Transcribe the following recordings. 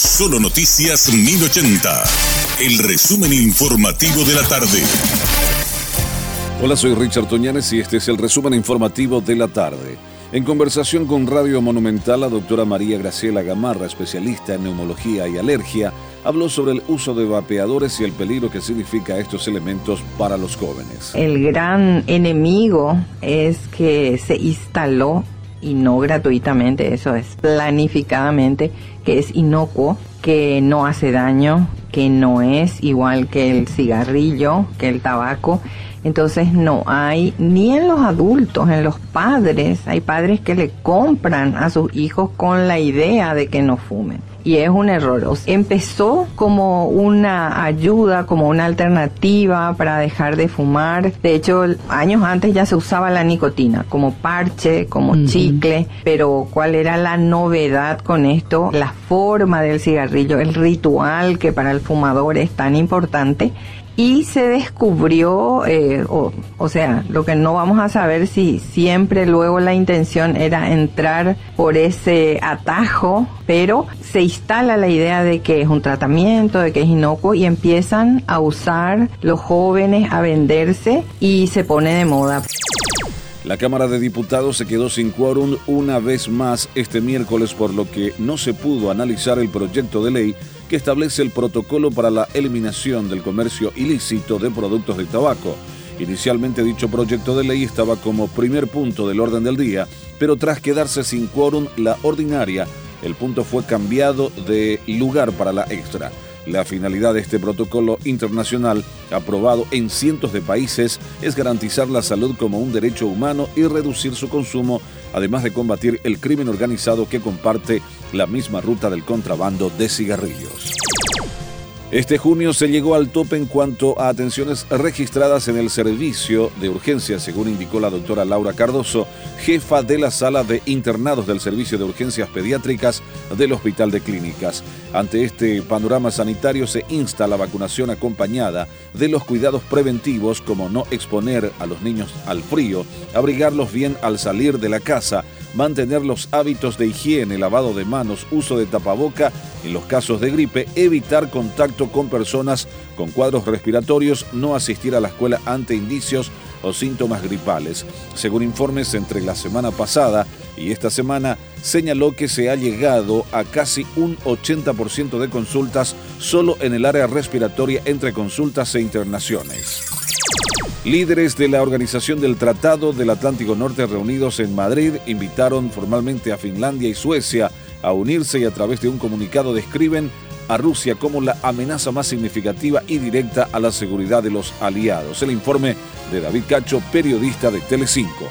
Solo Noticias 1080. El resumen informativo de la tarde. Hola, soy Richard Toñanes y este es el resumen informativo de la tarde. En conversación con Radio Monumental, la doctora María Graciela Gamarra, especialista en neumología y alergia, habló sobre el uso de vapeadores y el peligro que significa estos elementos para los jóvenes. El gran enemigo es que se instaló y no gratuitamente, eso es planificadamente, que es inocuo, que no hace daño, que no es igual que el cigarrillo, que el tabaco. Entonces no hay, ni en los adultos, en los padres, hay padres que le compran a sus hijos con la idea de que no fumen y es un error. empezó como una ayuda, como una alternativa para dejar de fumar. De hecho, años antes ya se usaba la nicotina como parche, como chicle, pero ¿cuál era la novedad con esto? La forma del cigarrillo, el ritual que para el fumador es tan importante y se descubrió, eh, o, o, sea, lo que no vamos a saber si siempre luego la intención era entrar por ese atajo, pero se instala la idea de que es un tratamiento, de que es inocuo y empiezan a usar los jóvenes a venderse y se pone de moda. La Cámara de Diputados se quedó sin quórum una vez más este miércoles por lo que no se pudo analizar el proyecto de ley que establece el protocolo para la eliminación del comercio ilícito de productos de tabaco. Inicialmente dicho proyecto de ley estaba como primer punto del orden del día, pero tras quedarse sin quórum la ordinaria, el punto fue cambiado de lugar para la extra. La finalidad de este protocolo internacional, aprobado en cientos de países, es garantizar la salud como un derecho humano y reducir su consumo, además de combatir el crimen organizado que comparte la misma ruta del contrabando de cigarrillos. Este junio se llegó al tope en cuanto a atenciones registradas en el servicio de urgencia, según indicó la doctora Laura Cardoso, jefa de la sala de internados del Servicio de Urgencias Pediátricas del Hospital de Clínicas. Ante este panorama sanitario se insta la vacunación acompañada de los cuidados preventivos como no exponer a los niños al frío, abrigarlos bien al salir de la casa, mantener los hábitos de higiene, lavado de manos, uso de tapaboca, en los casos de gripe, evitar contacto con personas con cuadros respiratorios, no asistir a la escuela ante indicios o síntomas gripales. Según informes entre la semana pasada y esta semana, señaló que se ha llegado a casi un 80% de consultas solo en el área respiratoria entre consultas e internaciones. Líderes de la Organización del Tratado del Atlántico Norte reunidos en Madrid invitaron formalmente a Finlandia y Suecia a unirse y a través de un comunicado describen a Rusia como la amenaza más significativa y directa a la seguridad de los aliados. El informe de David Cacho, periodista de Telecinco.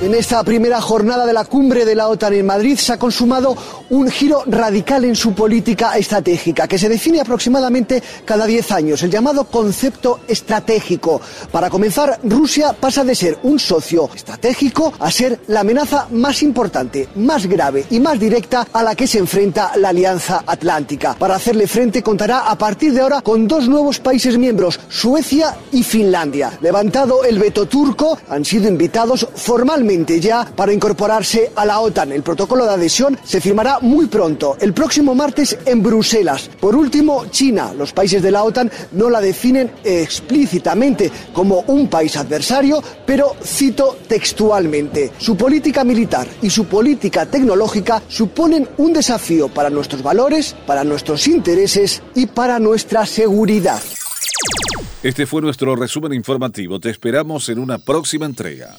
En esta primera jornada de la cumbre de la OTAN en Madrid se ha consumado un giro radical en su política estratégica, que se define aproximadamente cada 10 años, el llamado concepto estratégico. Para comenzar, Rusia pasa de ser un socio estratégico a ser la amenaza más importante, más grave y más directa a la que se enfrenta la Alianza Atlántica. Para hacerle frente contará a partir de ahora con dos nuevos países miembros, Suecia y Finlandia. Levantado el veto turco, han sido invitados ya para incorporarse a la OTAN. El protocolo de adhesión se firmará muy pronto, el próximo martes en Bruselas. Por último, China. Los países de la OTAN no la definen explícitamente como un país adversario, pero cito textualmente, su política militar y su política tecnológica suponen un desafío para nuestros valores, para nuestros intereses y para nuestra seguridad. Este fue nuestro resumen informativo. Te esperamos en una próxima entrega.